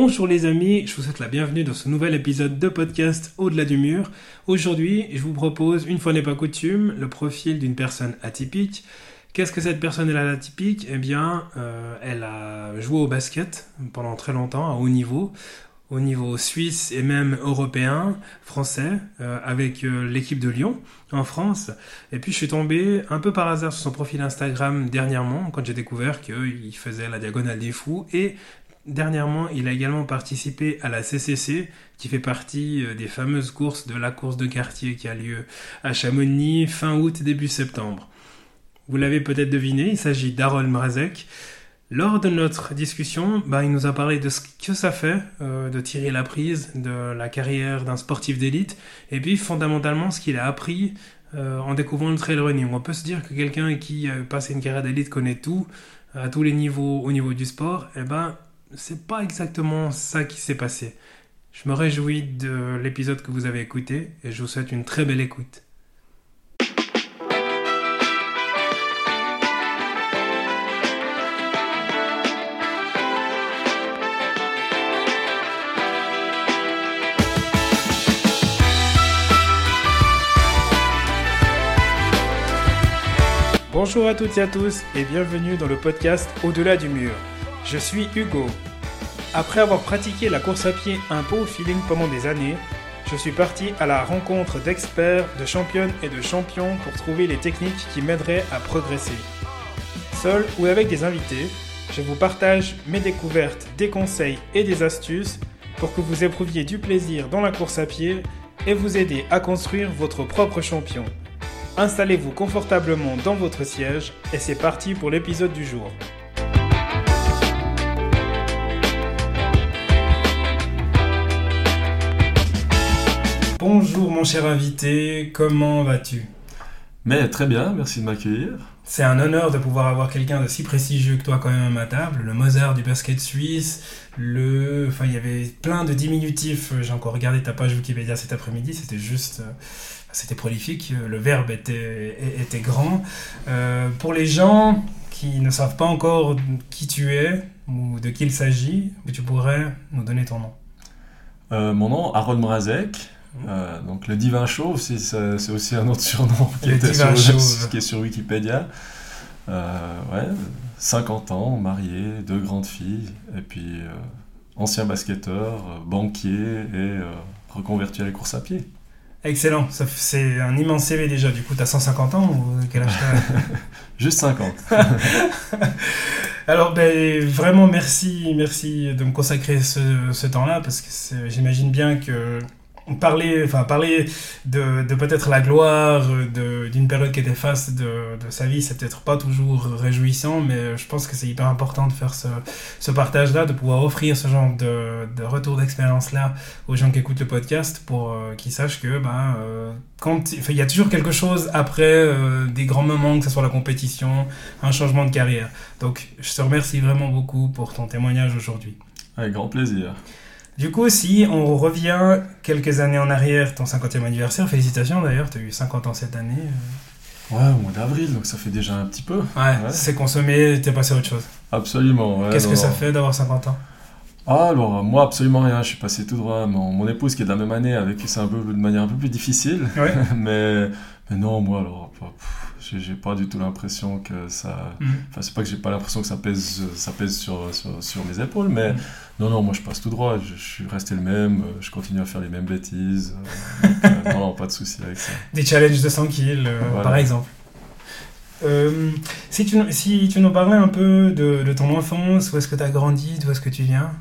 Bonjour les amis, je vous souhaite la bienvenue dans ce nouvel épisode de podcast Au-delà du mur. Aujourd'hui, je vous propose, une fois n'est pas coutume, le profil d'une personne atypique. Qu'est-ce que cette personne est atypique Eh bien, euh, elle a joué au basket pendant très longtemps, à haut niveau, au niveau suisse et même européen, français, euh, avec euh, l'équipe de Lyon en France. Et puis je suis tombé un peu par hasard sur son profil Instagram dernièrement, quand j'ai découvert qu'il faisait la diagonale des fous. Et dernièrement, il a également participé à la CCC, qui fait partie euh, des fameuses courses de la course de quartier qui a lieu à Chamonix fin août, début septembre. Vous l'avez peut-être deviné, il s'agit d'Harold Mrazek. Lors de notre discussion, bah, il nous a parlé de ce que ça fait euh, de tirer la prise de la carrière d'un sportif d'élite, et puis fondamentalement ce qu'il a appris euh, en découvrant le trail running. On peut se dire que quelqu'un qui a passé une carrière d'élite connaît tout, à tous les niveaux au niveau du sport, et eh ben c'est pas exactement ça qui s'est passé. Je me réjouis de l'épisode que vous avez écouté et je vous souhaite une très belle écoute. Bonjour à toutes et à tous et bienvenue dans le podcast Au-delà du mur. Je suis Hugo. Après avoir pratiqué la course à pied un peu au feeling pendant des années, je suis parti à la rencontre d'experts, de championnes et de champions pour trouver les techniques qui m'aideraient à progresser. Seul ou avec des invités, je vous partage mes découvertes, des conseils et des astuces pour que vous éprouviez du plaisir dans la course à pied et vous aider à construire votre propre champion. Installez-vous confortablement dans votre siège et c'est parti pour l'épisode du jour. Bonjour mon cher invité, comment vas-tu? Mais très bien, merci de m'accueillir. C'est un honneur de pouvoir avoir quelqu'un de si prestigieux que toi quand même à ma table, le Mozart du basket suisse, le... Enfin, il y avait plein de diminutifs, j'ai encore regardé ta page Wikipédia cet après-midi, c'était juste... Euh, c'était prolifique, le verbe était, était grand. Euh, pour les gens qui ne savent pas encore qui tu es ou de qui il s'agit, tu pourrais nous donner ton nom. Euh, mon nom, Harold Mrazek. Euh, donc le divin chauve, c'est aussi un autre surnom qui, était sur, qui est sur Wikipédia. ouais, 50 ans, marié, deux grandes filles, et puis ancien basketteur, banquier et reconverti à la course à pied. Excellent, c'est un immense CV déjà. Du coup, tu as 150 ans ou quel âge Juste 50. Alors, ben, vraiment, merci, merci de me consacrer ce, ce temps-là parce que j'imagine bien que parler, enfin, parler de, de peut-être la gloire d'une période qui était face de, de sa vie, c'est peut-être pas toujours réjouissant, mais je pense que c'est hyper important de faire ce, ce partage-là, de pouvoir offrir ce genre de, de retour d'expérience-là aux gens qui écoutent le podcast pour euh, qu'ils sachent que ben, euh, quand il y a toujours quelque chose après euh, des grands moments, que ce soit la compétition, un changement de carrière. Donc je te remercie vraiment beaucoup pour ton témoignage aujourd'hui. Avec grand plaisir. Du coup, si on revient quelques années en arrière, ton 50e anniversaire, félicitations d'ailleurs, tu as eu 50 ans cette année. Euh. Ouais, au mois d'avril, donc ça fait déjà un petit peu. Ouais, c'est consommé, t'es passé à autre chose. Absolument, ouais. Qu'est-ce que ça fait d'avoir 50 ans? Ah, alors, moi, absolument rien. Je suis passé tout droit. Mon, mon épouse, qui est de la même année, avec qui c'est un peu de manière un peu plus difficile. Ouais. mais, mais non, moi, alors, j'ai pas du tout l'impression que ça. Mhm. Enfin, c'est pas que j'ai pas l'impression que ça pèse, ça pèse sur, sur, mes épaules, mais mhm. non, non, moi je passe tout droit. Je, suis resté le même, je continue à faire les mêmes bêtises. Euh, euh, non, non, pas de souci avec ça. Des challenges de 100 kills, euh, par exemple. si, tu, si tu nous parlais un peu de, de ton enfance, où est-ce que tu as grandi, d'où est-ce que tu viens?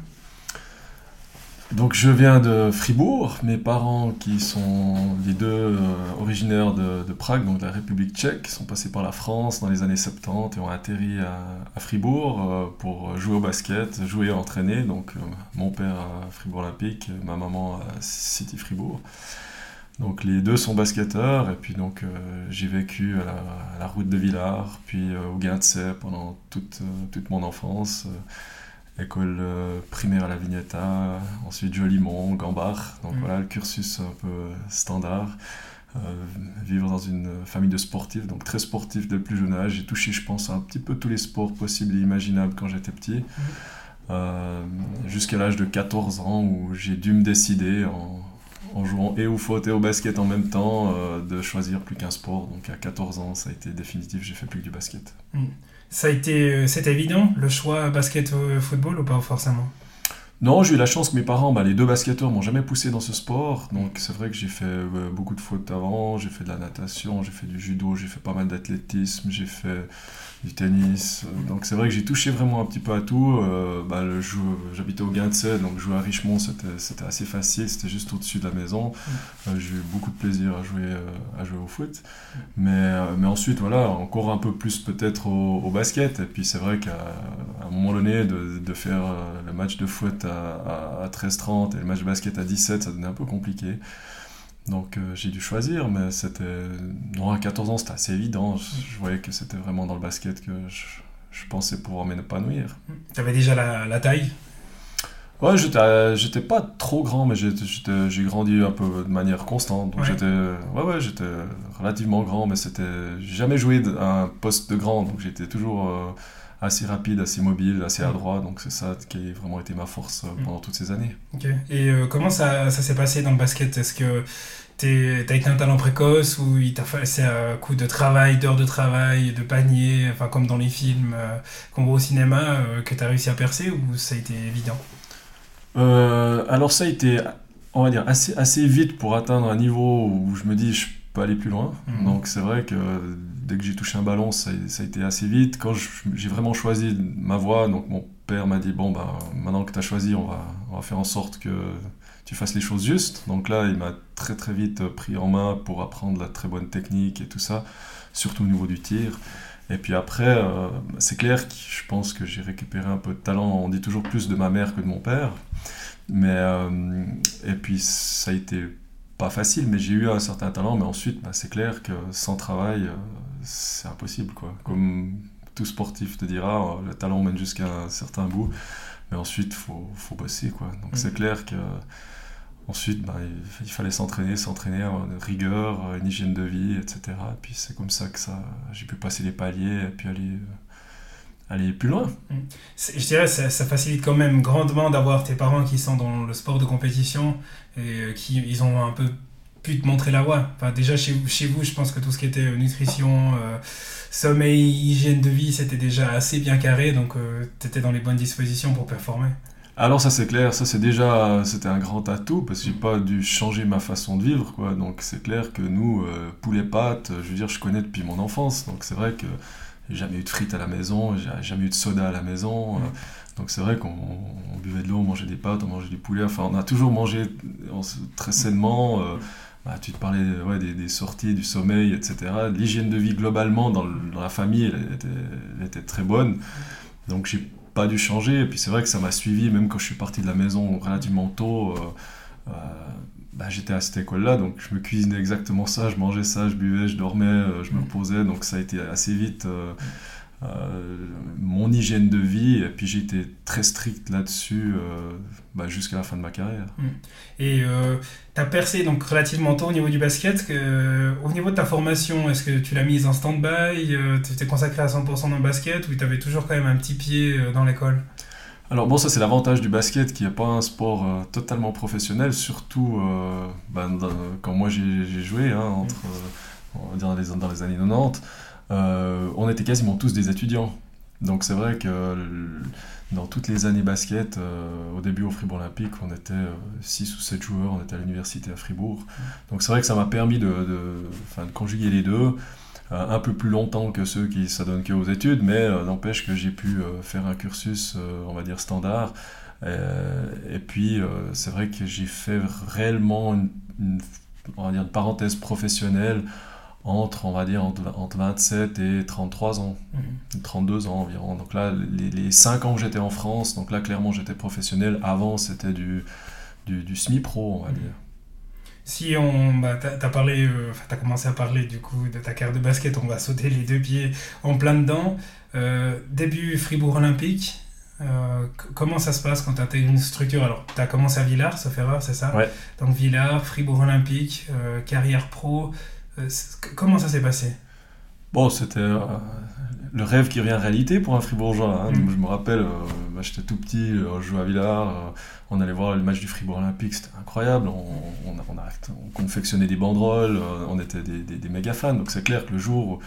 Donc je viens de Fribourg, mes parents qui sont les deux euh, originaires de, Prague, donc de la République tchèque, sont passés par la France dans les années 70 et ont atterri à, Fribourg euh, pour jouer au basket, jouer et entraîner. Donc euh, mon père à Fribourg Olympique, ma maman à City Fribourg. Donc les deux sont basketteurs et puis donc j'ai vécu à la, route de Villars, puis au Guintsay pendant toute mon enfance école euh, primaire à la Vignetta, ensuite Jolimont, Gambard, donc mm. voilà le cursus un peu standard. Euh, vivre dans une famille de sportifs, donc très sportif dès le plus jeune âge. J'ai touché, je pense, un petit peu tous les sports possibles et imaginables quand j'étais petit. Mm. jusqu'à l'âge de 14 ans où j'ai dû me décider en, en jouant et au foot et au basket en même temps, euh, de choisir plus qu'un sport. Donc à 14 ans, ça a été définitif, j'ai fait plus que du basket. Hmm. Ça a été, euh, c'était évident, le choix basket-football ou pas forcément? Non, j'ai eu la chance que mes parents, bah, les deux basketteurs, m'ont jamais poussé dans ce sport. Donc c'est vrai que j'ai fait euh, beaucoup de foot avant, j'ai fait de la natation, j'ai fait du judo, j'ai fait pas mal d'athlétisme, j'ai fait du tennis. Donc c'est vrai que j'ai touché vraiment un petit peu à tout. Euh, bah, J'habitais au Guindsay, donc jouer à Richemont c'était assez facile, c'était juste au-dessus de la maison. Mm. Euh, j'ai eu beaucoup de plaisir à jouer, à jouer au foot. Mm. Mais, mais ensuite, voilà, encore un peu plus peut-être au, basket. Et puis c'est vrai qu'à un moment donné, de, de faire le match de foot à, à, à 13-30 et le match de basket à 17, ça devenait un peu compliqué. Donc euh, j'ai dû choisir, mais c'était. Non, à 14 ans, c'était assez évident. Je, voyais que c'était vraiment dans le basket que je, pensais pouvoir m'épanouir. Tu avais déjà la, taille? Ouais, j'étais pas trop grand, mais j'ai grandi un peu de manière constante. Donc j'étais ouais, ouais, j'étais relativement grand, mais c'était. J'ai jamais joué à un poste de grand, donc j'étais toujours. Euh, assez rapide, assez mobile, assez adroit. Donc c'est ça qui a vraiment été ma force euh, pendant toutes ces années. Ok. Et comment ça, ça s'est passé dans le basket? Est-ce que t'as été un talent précoce ou c'est un coup de travail, d'heures de travail, de panier, enfin comme dans les films euh, qu'on voit au cinéma, euh, que t'as réussi à percer ou ça a été évident? Euh, Alors ça a été, on va dire, assez, assez vite pour atteindre un niveau où je me dis je peux aller plus loin. Mhm. Donc c'est vrai que dès que j'ai touché un ballon, ça, ça, a été assez vite. Quand j'ai vraiment choisi ma voie, donc mon père m'a dit bon bah maintenant que tu as choisi, on va, on va faire en sorte que tu fasses les choses justes. Donc là, il m'a très très vite pris en main pour apprendre la très bonne technique et tout ça, surtout au niveau du tir. Et puis après, euh, c'est clair que je pense que j'ai récupéré un peu de talent. On dit toujours plus de ma mère que de mon père. Mais, euh, et puis ça a été pas facile, mais j'ai eu un certain talent. Mais ensuite, bah, c'est clair que sans travail, euh, c'est impossible. Quoi. Comme tout sportif te dira, le talent mène jusqu'à un certain bout. Mais ensuite, il faut, faut, bosser. Quoi. Donc mm. c'est clair que Ensuite, bah, il, fallait s'entraîner, s'entraîner, avoir une rigueur, une hygiène de vie, etc. Et puis c'est comme ça que ça, j'ai pu passer les paliers et puis aller, euh, aller plus loin. Mm. Je dirais ça, ça facilite quand même grandement d'avoir tes parents qui sont dans le sport de compétition et euh, qui ils ont un peu pu te montrer la voie. Enfin, déjà chez, chez vous, je pense que tout ce qui était euh, nutrition, sommeil, hygiène de vie, c'était déjà assez bien carré, donc tu étais dans les bonnes dispositions pour performer. Alors ça c'est clair, ça c'est déjà c'était un grand atout parce que j'ai pas dû changer ma façon de vivre quoi. Donc c'est clair que nous euh, poulet pâtes, je veux dire je connais depuis mon enfance. Donc c'est vrai que jamais eu de frites à la maison, j'ai jamais eu de soda à la maison. Euh, donc c'est vrai qu'on buvait de l'eau, on mangeait des pâtes, on mangeait du poulet. Enfin on a toujours mangé très sainement. Euh, bah, tu te parlais ouais, des, sorties, du sommeil, etc. L'hygiène de vie globalement dans, la famille elle était, elle était très bonne. Donc j'ai pas dû changer. Et puis c'est vrai que ça m'a suivi, même quand je suis parti de la maison relativement tôt. Euh, euh, bah, j'étais à cette école-là, donc je me cuisinais exactement ça, je mangeais ça, je buvais, je dormais, euh, je me reposais, donc ça a été assez vite euh, mon hygiène de vie, et puis j'ai été très strict là-dessus bah, jusqu'à la fin de ma carrière. Mmh. Et tu as percé donc relativement tôt au niveau du basket. Que, au niveau de ta formation, est-ce que tu l'as mise en stand-by Tu t'es consacré à 100% dans le basket ou tu avais toujours quand même un petit pied dans l'école? Alors bon, ça c'est l'avantage du basket qui n'est pas un sport totalement professionnel, surtout bah, quand moi j'ai joué, hein, entre, on va dire dans les, dans les années 90. Euh, on était quasiment tous des étudiants. Donc c'est vrai que dans toutes les années basket, euh, au début au Fribourg Olympique, on était 6 euh, ou 7 joueurs, on était à l'université à Fribourg. Donc c'est vrai que ça m'a permis de, conjuguer les deux, un peu plus longtemps que ceux qui s'adonnent que aux études, mais n'empêche que j'ai pu faire un cursus, on va dire, standard. et puis c'est vrai que j'ai fait réellement une, on va dire, une parenthèse professionnelle entre, on va dire, entre, 27 et 33 ans, 32 mhm. ans environ. Donc là, les, les 5 ans que j'étais en France, donc là, clairement, j'étais professionnel. Avant, c'était du, du, du semi-pro, on va mhm. dire. Si on, bah, t'as parlé, euh, as commencé à parler du coup de ta carte de basket, on va sauter les deux pieds en plein dedans. Euh, début Fribourg Olympique, euh, comment ça se passe quand tu intègres une structure? Alors, tu as commencé à Villars, sauf erreur, c'est ça? Ouais. Donc Villars, Fribourg Olympique, carrière pro, euh, comment ça s'est passé? Bon, c'était. Le rêve qui revient réalité pour un Fribourgeois. Hein. Mm. Je me rappelle, euh, bah, j'étais tout petit, euh, on jouait à Villars, euh, on allait voir le match du Fribourg Olympique, c'était incroyable. On, on, a- on a- on confectionnait des banderoles, euh, on était des, des- des méga fans. Donc c'est clair que le jour où,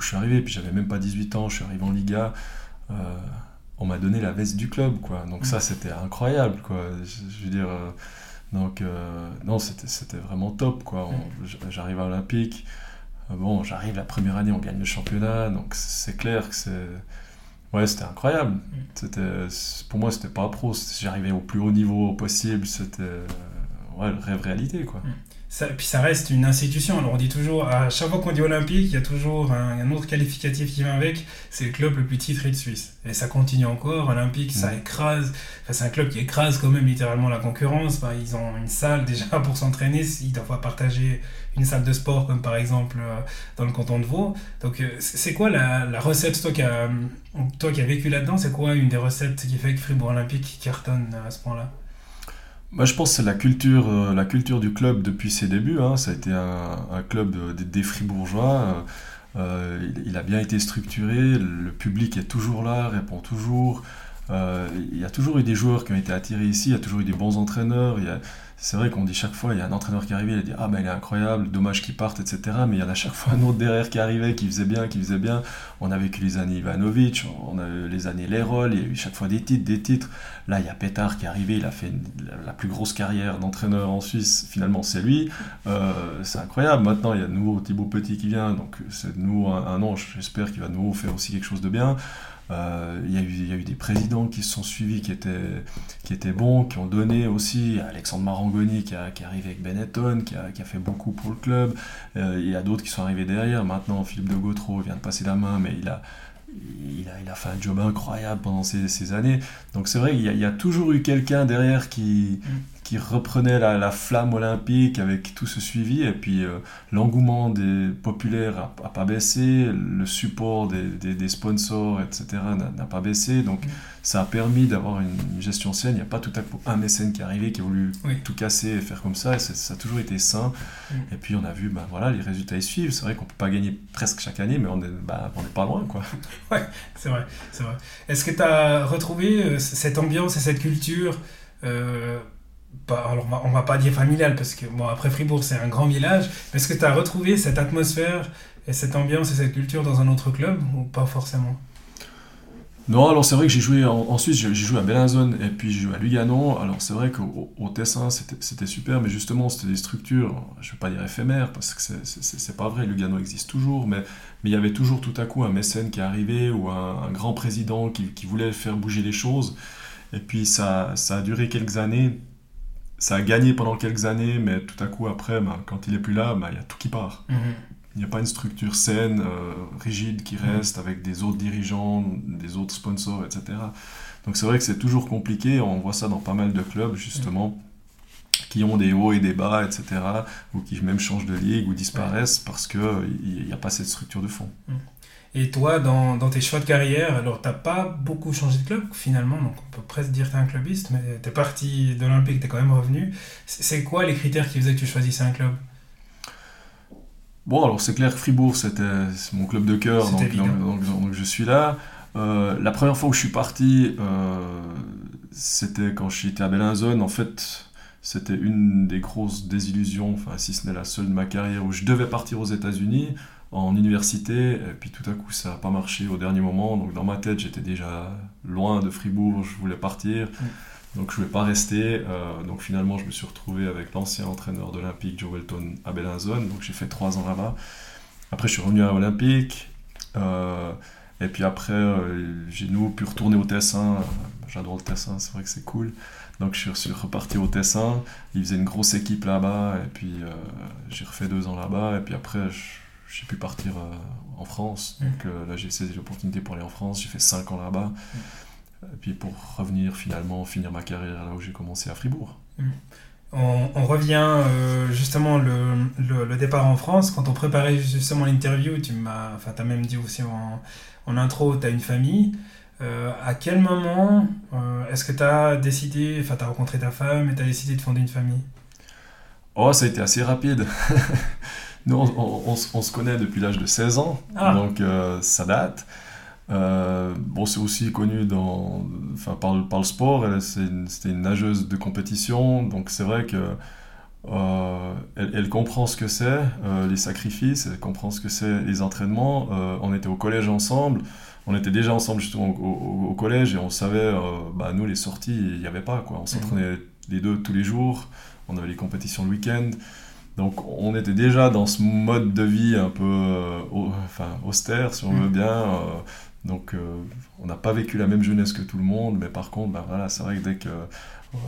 je suis arrivé, puis j'avais même pas 18 ans, je suis arrivé en Liga, on m'a donné la veste du club, quoi. Donc ça, c'était incroyable, quoi. Je, je veux dire, donc non, c'était vraiment top, quoi. On- J'arrive à Olympique. Euh, Bon, j'arrive la première année, on gagne le championnat, donc c'est clair que c'est. Ouais, c'était incroyable. C'était, pour moi, c'était pas pro. J'arrivais au plus haut niveau possible. C'était ouais, le rêve réalité, quoi. Ça, puis ça reste une institution. Alors on dit toujours, à chaque fois qu'on dit olympique, il y a toujours un, un autre qualificatif qui vient avec. C'est le club le plus titré de Suisse. Et ça continue encore. Olympique, ça Mm. écrase. Enfin, c'est un club qui écrase quand même littéralement la concurrence. Bah, ils ont une salle déjà pour s'entraîner. Ils doivent partager une salle de sport comme par exemple euh, dans le canton de Vaud. Donc euh, c'est c'est quoi la, la recette, toi qui as toi qui as vécu là-dedans, c'est quoi une des recettes qui fait que Fribourg Olympique cartonne à ce point-là? Moi, je pense que c'est la culture, euh, la culture du club depuis ses débuts. hein. Ça a été un, club euh, des, Fribourgeois. Euh, il, a bien été structuré. Le public est toujours là, répond toujours. Il y a toujours eu des joueurs qui ont été attirés ici. Il y a toujours eu des bons entraîneurs. C'est vrai qu'on dit chaque fois, il y a un entraîneur qui arrive, il a dit Ah, ben il est incroyable, dommage qu'il parte, etc. Mais il y en a chaque fois un autre derrière qui arrivait, qui faisait bien, qui faisait bien. On a vécu les années Ivanovic, on a eu les années Lerol, il y a eu chaque fois des titres, des titres. Là, il y a Pétard qui est arrivé, il a fait la, plus grosse carrière d'entraîneur en Suisse, finalement c'est lui. Euh, c'est incroyable. Maintenant, il y a de nouveau Thibaut Petit qui vient, donc c'est de nouveau un, un an, j'espère qu'il va de nouveau faire aussi quelque chose de bien. Euh, il, y a eu, il y a eu des présidents qui se sont suivis, qui étaient, qui étaient bons, qui ont donné aussi. Alexandre Marangoni qui, a, qui est arrivé avec Benetton, qui a, qui a fait beaucoup pour le club. Euh, il y a d'autres qui sont arrivés derrière. Maintenant, Philippe de Gautreau vient de passer la main, mais il a, il a, il a fait un job incroyable pendant ces, ces années. Donc c'est vrai y, il y a toujours eu quelqu'un derrière qui, qui reprenait la, la flamme olympique avec tout ce suivi. Et puis euh, l'engouement des populaires n'a pas baissé, le support des, des- des sponsors, etc. n'a pas baissé. Donc Mm. ça a permis d'avoir une, gestion saine. Il n'y a pas tout à coup un mécène qui est arrivé, qui a voulu Oui. tout casser et faire comme ça. Et ça a toujours été sain. Mm. Et puis on a vu, ben, voilà, les résultats ils suivent. C'est vrai qu'on peut pas gagner presque chaque année, mais on est, ben, n'est pas loin. Quoi. C'est vrai, c'est vrai. Est-ce que tu as retrouvé euh, cette ambiance et cette culture euh, pas- alors on va, pas dire familiale parce que bon après Fribourg c'est un grand village, est-ce que tu as retrouvé cette atmosphère et cette ambiance et cette culture dans un autre club ou pas forcément? Non, alors c'est vrai que j'ai joué en, Suisse, j'ai joué à Bellinzone et puis j'ai joué à Lugano. Alors c'est vrai qu'au au Tessin c'était super, mais justement c'était des structures, je ne vais pas dire éphémères parce que c'est pas vrai, Lugano existe toujours, mais mais il y avait toujours tout à coup un mécène qui arrivait ou un, un grand président qui, qui voulait faire bouger les choses. Et puis ça, ça a duré quelques années, ça a gagné pendant quelques années, mais tout à coup après, ben, quand il est plus là, ben, il y a tout qui part. Il n'y a pas une structure saine, euh, rigide qui reste avec des autres dirigeants, des autres sponsors, etc. Donc c'est vrai que c'est toujours compliqué. On voit ça dans pas mal de clubs, justement, qui ont des hauts et des bas, etc. Ou qui même changent de ligue ou disparaissent parce qu'il n'y a pas cette structure de fond. Et toi, dans, dans tes choix de carrière, alors t'as pas beaucoup changé de club finalement, donc on peut presque dire que t'es un clubiste, mais t'es parti d'Olympique, t'es quand même revenu. C'est quoi les critères qui faisaient que tu choisissais un club? Bon, alors c'est clair que Fribourg, c'était mon club de cœur, donc- donc je suis là. Euh, la première fois où je suis parti, euh, c'était quand j'étais à Bellinzone. En fait, c'était une des grosses désillusions, enfin, si ce n'est la seule de ma carrière, où je devais partir aux États-Unis en université, et puis tout à coup, ça n'a pas marché au dernier moment. Donc dans ma tête, j'étais déjà loin de Fribourg, je voulais partir. Donc je ne voulais pas rester. Euh, donc finalement, je me suis retrouvé avec l'ancien entraîneur d'Olympique, Joe Welton, à Bellinzone. Donc j'ai fait trois ans là-bas. Après, je suis revenu à Olympique. Euh, et puis après, euh, j'ai nouveau pu retourner au Tessin. J'adore le Tessin, c'est vrai que c'est cool. Donc je suis reparti au Tessin. Il faisait une grosse équipe là-bas. Et puis j'ai refait deux ans là-bas. Et puis après, je- j'ai pu partir euh, en France. Donc euh, là, j'ai saisi l'opportunité pour aller en France. J'ai fait cinq ans là-bas. Et puis pour revenir finalement, finir ma carrière là où j'ai commencé à Fribourg. On, on revient euh, justement le, le, le départ en France. Quand on préparait justement l'interview, tu m'as, enfin, as même dit aussi en, en intro, tu as une famille. Euh, à quel moment euh, est-ce que tu as décidé, enfin, tu as rencontré ta femme et tu as décidé de fonder une famille? Oh, ça a été assez rapide. Nous, on, on- on se- on se connaît depuis l'âge de 16 ans, Ah. donc euh, ça date. bon, c'est aussi connu dans, enfin, par, le, par le sport. C'était une, nageuse de compétition, donc c'est vrai que elle, elle, comprend ce que c'est, les sacrifices, elle comprend ce que c'est les entraînements. on était au collège ensemble on était déjà ensemble justement au, collège et on savait, euh, bah, nous les sorties, il n'y avait pas quoi. On s'entraînait les deux tous les jours, on avait les compétitions le week-end. Donc on était déjà dans ce mode de vie un peu euh, enfin, austère, si on veut mm. bien. Euh, donc on n'a pas vécu la même jeunesse que tout le monde, mais par contre, bah, voilà, c'est vrai que dès que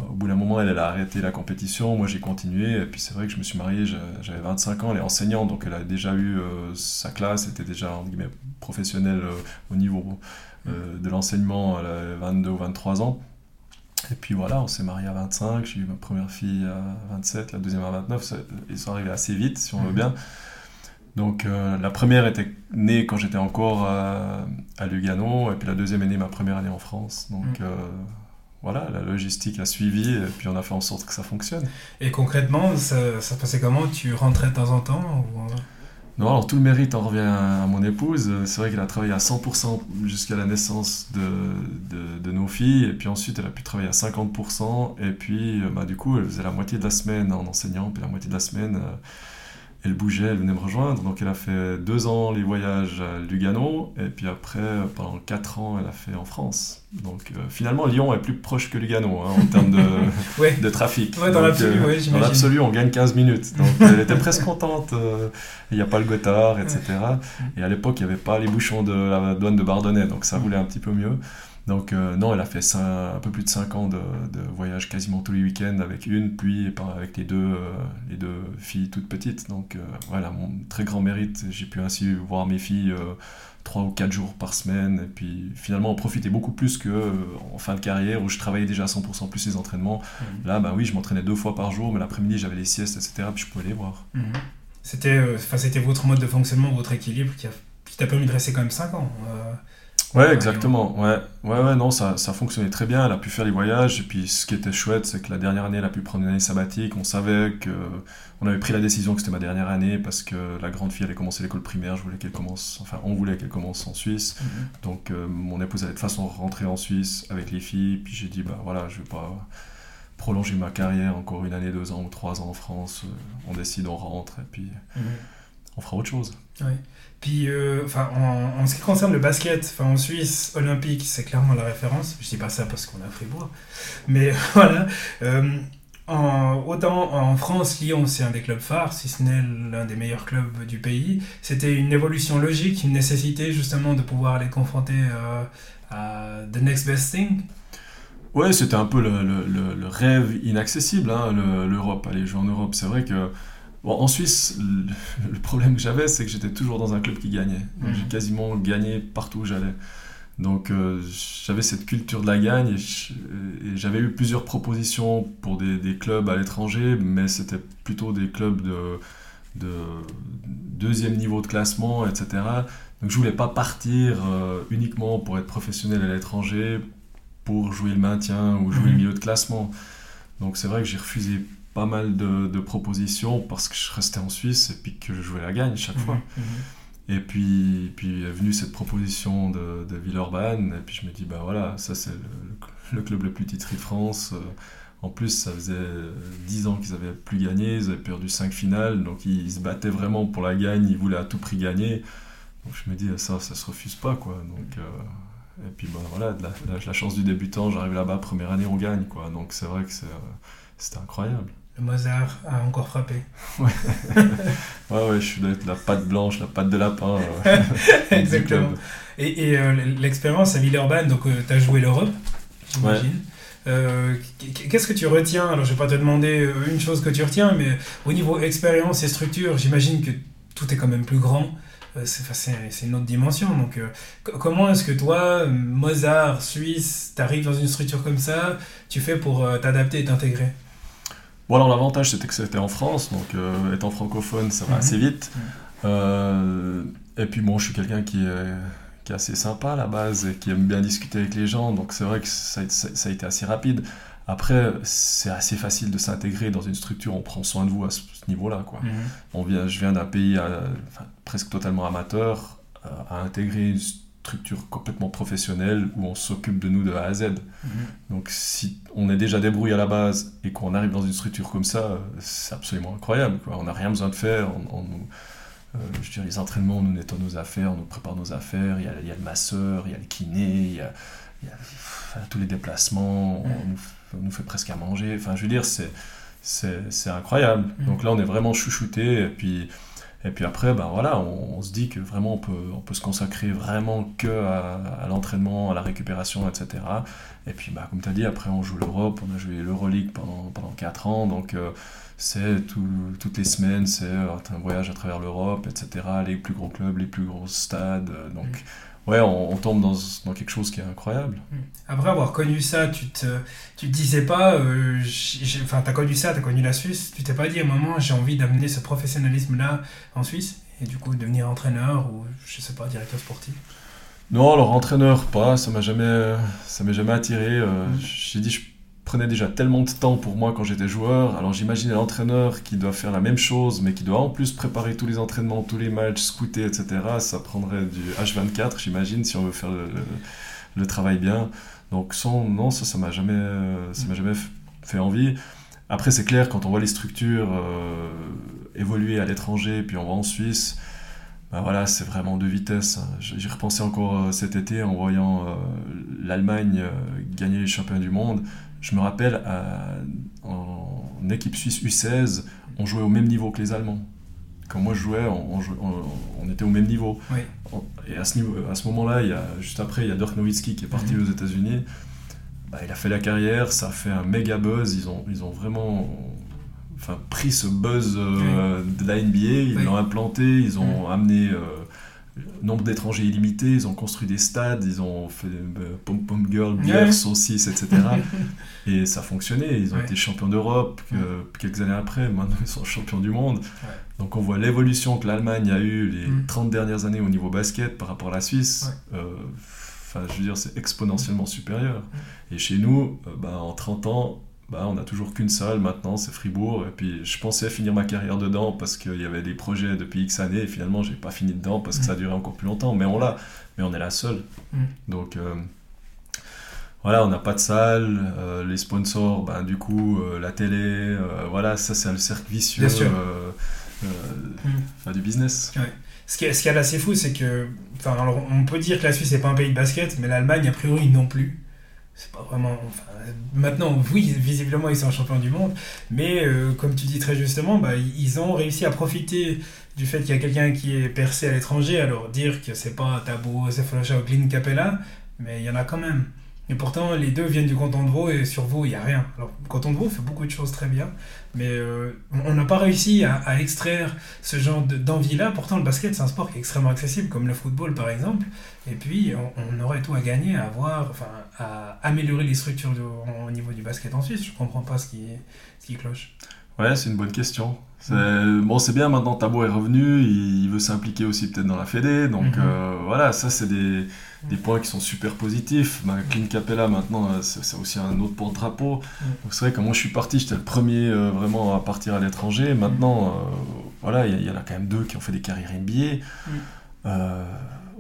au bout d'un moment, elle, elle, a arrêté la compétition, moi j'ai continué, et puis c'est vrai que je me suis marié, j'avais 25 ans, elle est enseignante, donc elle a déjà eu euh, sa classe, était déjà guillemets, professionnelle euh, au niveau euh, de l'enseignement, elle avait 22 ou 23 ans. Et puis voilà, on s'est marié à 25, j'ai eu ma première fille à 27, la deuxième à 29, ils sont arrivés assez vite, si on veut mhm. bien. Donc la première était née quand j'étais encore à Lugano, et puis la deuxième est née ma première année en France. Donc mhm voilà, la logistique a suivi et puis on a fait en sorte que ça fonctionne. Et concrètement, ça, ça se passait comment? Tu rentrais de temps en temps Alors tout le mérite en revient à, mon épouse. C'est vrai qu'elle a travaillé à 100% jusqu'à la naissance de, nos filles et puis ensuite elle a pu travailler à 50% et puis bah, du coup elle faisait la moitié de la semaine en enseignant puis la moitié de la semaine... Euh, elle bougeait, elle venait me rejoindre. Donc elle a fait deux ans les voyages à Lugano, et puis après, pendant quatre ans, elle a fait en France. Donc euh, finalement, Lyon est plus proche que Lugano hein, en termes de, de trafic. Ouais, dans l'absolu, on gagne 15 minutes. Donc elle était presque contente. Euh, il n'y a pas le Gotthard, etc. Et à l'époque, il n'y avait pas les bouchons de la douane de Bardonnay, donc ça roulait un petit peu mieux. Donc euh, non, elle a fait un peu plus de 5 ans de, de voyage quasiment tous les week-ends avec une, puis avec les deux, euh, les deux filles toutes petites. Donc euh, voilà, mon très grand mérite, j'ai pu ainsi voir mes filles 3 ou 4 jours par semaine, et puis finalement en profiter beaucoup plus que en fin de carrière où je travaillais déjà à 100% plus les entraînements. Mmh. Là, bah oui, je m'entraînais deux fois par jour, mais l'après-midi j'avais les siestes, etc., puis je pouvais les voir. Mmh. C'était, c'était votre mode de fonctionnement, votre équilibre qui, qui t'a permis de rester quand même 5 ans Ouais, exactement. Ouais, ouais, ouais, non, ça, ça fonctionnait très bien. Elle a pu faire les voyages. Et puis, ce qui était chouette, c'est que la dernière année, elle a pu prendre une année sabbatique. On savait que, on avait pris la décision que c'était ma dernière année parce que la grande fille allait commencer l'école primaire. Je voulais qu'elle commence, enfin, on voulait qu'elle commence en Suisse. Mhm. Donc, euh, mon épouse allait de façon rentrer en Suisse avec les filles. Puis j'ai dit, bah voilà, je vais pas prolonger ma carrière encore une année, deux ans ou trois ans en France. On décide, on rentre et puis mhm. On fera autre chose. Ouais. Puis, euh, enfin, en, ce qui concerne le basket, en Suisse, olympique, c'est clairement la référence. Je dis pas ça parce qu'on a Fribourg. Mais voilà. Euh, en, autant en France, Lyon, c'est un des clubs phares, si ce n'est l'un des meilleurs clubs du pays. C'était une évolution logique, une nécessité justement de pouvoir aller confronter euh, à the next best thing. Ouais, c'était un peu le, le, le rêve inaccessible, hein, l'Europe, aller jouer en Europe. C'est vrai que Bon, en Suisse, le, problème que j'avais, c'est que j'étais toujours dans un club qui gagnait. J'ai mhm. quasiment gagné partout où j'allais. Donc euh, j'avais cette culture de la gagne et j'avais eu plusieurs propositions pour des, des clubs à l'étranger, mais c'était plutôt des clubs de, de, deuxième niveau de classement, etc. Donc je voulais pas partir euh, uniquement pour être professionnel à l'étranger, pour jouer le maintien ou jouer le mhm. milieu de classement. Donc c'est vrai que j'ai refusé pas mal de, propositions parce que je restais en Suisse et puis que je jouais la gagne chaque mhm, fois. Mhm. Et puis, puis est venue cette proposition de, de Villeurbanne, et puis je me dis, bah voilà, ça c'est le, club le plus titré de France. En plus, ça faisait 10 ans qu'ils avaient plus gagné, ils avaient perdu 5 finales, donc ils, se battaient vraiment pour la gagne, ils voulaient à tout prix gagner. Donc je me dis, ça, ça se refuse pas, quoi. Donc, euh, et puis bah, voilà, la, la, chance du débutant, j'arrive là-bas, première année, on gagne, quoi. Donc c'est vrai que c'était incroyable. Mozart a encore frappé. Ouais, ouais, je suis la patte blanche, la patte de lapin. Euh, Exactement. Et, et euh, l'expérience à Villeurbanne, donc euh, tu as joué l'Europe, j'imagine. Qu'est-ce que tu retiens? Alors, je vais pas te demander une chose que tu retiens, mais au niveau expérience et structure, j'imagine que tout est quand même plus grand. c'est une autre dimension. Donc, comment est-ce que toi, Mozart, Suisse, tu arrives dans une structure comme ça, tu fais pour t'adapter et t'intégrer? Bon, alors l'avantage c'était que c'était en France, donc euh, étant francophone, ça va assez mhm. vite. Euh, et puis bon, je suis quelqu'un qui est, qui est assez sympa à la base et qui aime bien discuter avec les gens, donc c'est vrai que ça, ça, a été assez rapide. Après, c'est assez facile de s'intégrer dans une structure, on prend soin de vous à ce, niveau-là. Quoi. Mhm. On vient, je viens d'un pays euh, presque totalement amateur, à intégrer structure complètement professionnelle où on s'occupe de nous de A à Z. Mhm. Donc si on est déjà débrouillé à la base et qu'on arrive dans une structure comme ça, c'est absolument incroyable. Quoi. On n'a rien besoin de faire. On, on nous- euh, je les entraînements, on nous nettoie nos affaires, on nous prépare nos affaires. Il y a, il y a le masseur, il y a le kiné, il y a, il y a, enfin, tous les déplacements. On, nous, f- on nous fait presque à manger. Enfin, je veux dire, c'est c'est c'est incroyable. Mhm. Donc là, on est vraiment chouchouté. Et puis, et puis après, ben voilà, on, se dit que vraiment, on peut, on peut se consacrer vraiment que à, l'entraînement, à la récupération, etc. Et puis, bah, comme tu as dit, après, on joue l'Europe, on a joué l'Euroleague pendant, pendant 4 ans. Donc, euh, c'est tout- toutes les semaines, c'est euh, un voyage à travers l'Europe, etc. Les plus gros clubs, les plus gros stades. euh, Donc, Mm. Ouais, on, on tombe dans, dans quelque chose qui est incroyable. Après avoir connu ça, tu te, tu te disais pas, euh, enfin, t'as connu ça, t'as connu la Suisse, tu t'es pas dit à un moment, j'ai envie d'amener ce professionnalisme-là en Suisse et du coup devenir entraîneur ou, je sais pas, directeur sportif? Non, alors entraîneur, pas, ça m'a jamais, ça m'est jamais attiré. euh, Mm. J'ai dit, je prenais déjà tellement de temps pour moi quand j'étais joueur. Alors j'imaginais l'entraîneur qui doit faire la même chose, mais qui doit en plus préparer tous les entraînements, tous les matchs, scouter, etc. Ça prendrait du H24, j'imagine, si on veut faire le, travail bien. Donc sans, non, ça, ça m'a jamais, euh, ça m'a jamais fait envie. Après, c'est clair, quand on voit les structures euh, évoluer à l'étranger, puis on va en Suisse, bah voilà, c'est vraiment deux vitesses. hein. J'y repensais encore euh, cet été en voyant l'Allemagne gagner les championnats du monde. Je me rappelle, à- en, en équipe suisse U16, on jouait au même niveau que les Allemands. Quand moi je jouais, on, on jouait- on- on était au même niveau. Oui. Et à ce, niveau, à ce moment-là, il y a, juste après, il y a Dirk Nowitzki qui est parti Mhm. aux États-Unis. Bah, il a fait la carrière, ça a fait un méga buzz. Ils ont, ils ont vraiment enfin, pris ce buzz euh, de la NBA, ils Oui. l'ont implanté, ils ont amené euh, nombre d'étrangers illimité, ils ont construit des stades, ils ont fait euh, Pom Pom Girl, bière, Ouais. saucisse, etc. et ça fonctionnait, ils ont Ouais. été champions d'Europe Ouais. quelques années après, maintenant ils sont champions du monde. Donc on voit l'évolution que l'Allemagne a eue les Mm. 30 dernières années au niveau basket par rapport à la Suisse. Euh, Enfin, je veux dire, c'est exponentiellement supérieur. Et chez nous, euh, bah, en 30 ans, bah, on n'a toujours qu'une salle maintenant, c'est Fribourg. Et puis je pensais finir ma carrière dedans parce qu'il y avait des projets depuis X années. Et finalement, j'ai pas fini dedans parce que Mm. ça a duré encore plus longtemps. Mais on l'a. Mais on est la seule. Mm. Donc euh, voilà, on n'a pas de salle. euh, les sponsors, ben, du coup, euh, la télé, voilà, ça c'est le cercle vicieux Mm. du business. Ce qui est, ce qui est assez fou, c'est que, enfin, on peut dire que la Suisse n'est pas un pays de basket, mais l'Allemagne, a priori, non plus. C'est pas vraiment. enfin, maintenant, oui, visiblement, ils sont champions du monde, mais euh, comme tu dis très justement, bah, ils ont réussi à profiter du fait qu'il y a quelqu'un qui est percé à l'étranger, alors dire que c'est pas Tabo, Sefolocha ou Glyn Capella, mais il y en a quand même. Et pourtant, les deux viennent du canton de Vaud et sur Vaud, il n'y a rien. Alors, le canton de Vaud fait beaucoup de choses très bien, mais euh, on n'a pas réussi à, à extraire ce genre de- d'envie-là. Pourtant, le basket, c'est un sport qui est extrêmement accessible, comme le football par exemple. Et puis, on, on aurait tout à gagner à avoir, enfin, à améliorer les structures de- au niveau du basket en Suisse. Je comprends pas ce qui, ce qui cloche. Ouais, c'est une bonne question. Bon, c'est bien, maintenant Tabo est revenu, il, il veut s'impliquer aussi peut-être dans la Fédé, donc Mhm. euh, voilà, ça c'est des, des points qui sont super positifs. Ben, Clint Capella maintenant, euh, c'est aussi un autre porte-drapeau. Donc c'est vrai que moi je suis parti, j'étais le premier euh, vraiment à partir à l'étranger. Maintenant, euh, voilà, il y, en a quand même deux qui ont fait des carrières NBA. Euh,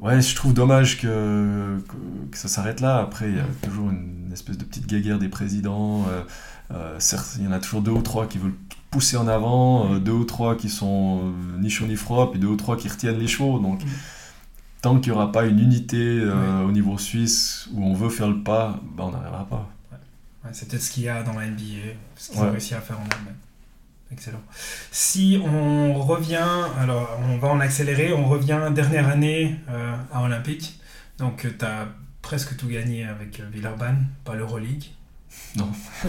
ouais, je trouve dommage que, que, que ça s'arrête là. Après, il y a toujours une espèce de petite guéguerre des présidents. Certes, il y en a toujours deux ou trois qui veulent pousser en avant, deux ou trois qui sont ni chaud ni froid, puis deux ou trois qui retiennent les chevaux. Donc, Mm. Tant qu'il n'y aura pas une unité euh, au niveau suisse où on veut faire le pas, ben, on n'arrivera pas. Ouais, c'est peut-être ce qu'il y a dans la NBA, ce qu'ils ont réussi à faire en Allemagne. Excellent. Si on revient, alors on va en accélérer, on revient dernière année euh, à Olympique. Donc tu as presque tout gagné avec euh, Villeurbanne, pas l'Euroleague. Non.